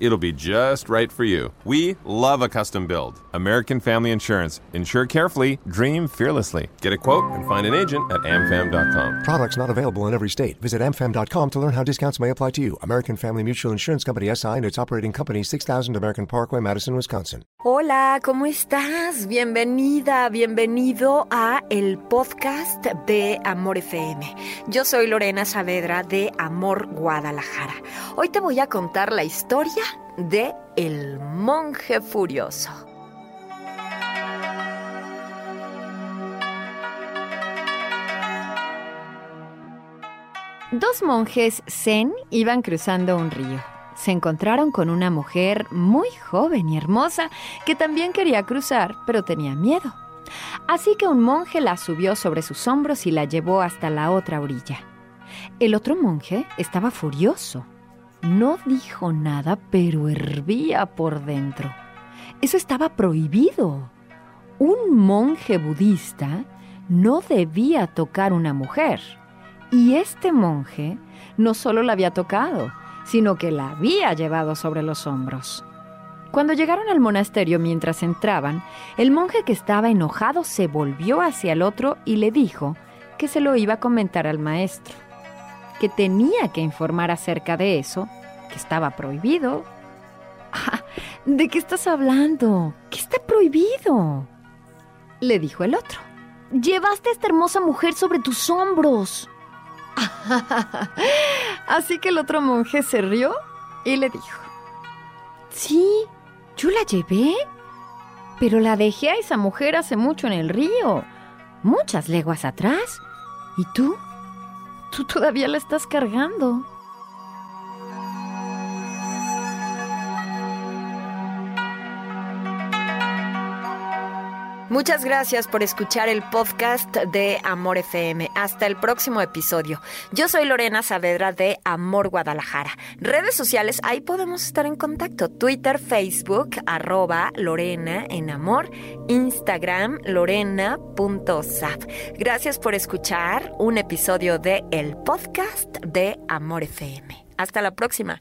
It'll be just right for you. We love a custom build. American Family Insurance. Insure carefully, dream fearlessly. Get a quote and find an agent at amfam.com. Products not available in every state. Visit amfam.com to learn how discounts may apply to you. American Family Mutual Insurance Company SI and its operating company 6000 American Parkway, Madison, Wisconsin. Hola, ¿cómo estás? Bienvenida, bienvenido a el podcast de Amor FM. Yo soy Lorena Saavedra de Amor Guadalajara. Hoy te voy a contar la historia de El monje furioso. Dos monjes zen iban cruzando un río. Se encontraron con una mujer muy joven y hermosa que también quería cruzar, pero tenía miedo. Así que un monje la subió sobre sus hombros y la llevó hasta la otra orilla. El otro monje estaba furioso. No dijo nada, pero hervía por dentro. Eso estaba prohibido. Un monje budista no debía tocar una mujer. Y este monje no solo la había tocado, sino que la había llevado sobre los hombros. Cuando llegaron al monasterio mientras entraban, el monje que estaba enojado se volvió hacia el otro y le dijo que se lo iba a comentar al maestro, que tenía que informar acerca de eso, que estaba prohibido. Ah, ¿De qué estás hablando? ¿Qué está prohibido? Le dijo el otro. Llevaste a esta hermosa mujer sobre tus hombros. Así que el otro monje se rió y le dijo, Sí, yo la llevé, pero la dejé a esa mujer hace mucho en el río, muchas leguas atrás. ¿Y tú? Tú todavía la estás cargando. Muchas gracias por escuchar el podcast de Amor FM. Hasta el próximo episodio. Yo soy Lorena Saavedra de Amor Guadalajara. Redes sociales, ahí podemos estar en contacto. Twitter, Facebook, arroba Lorena en Amor, Instagram, lorena.sap. Gracias por escuchar un episodio de el podcast de Amor FM. Hasta la próxima.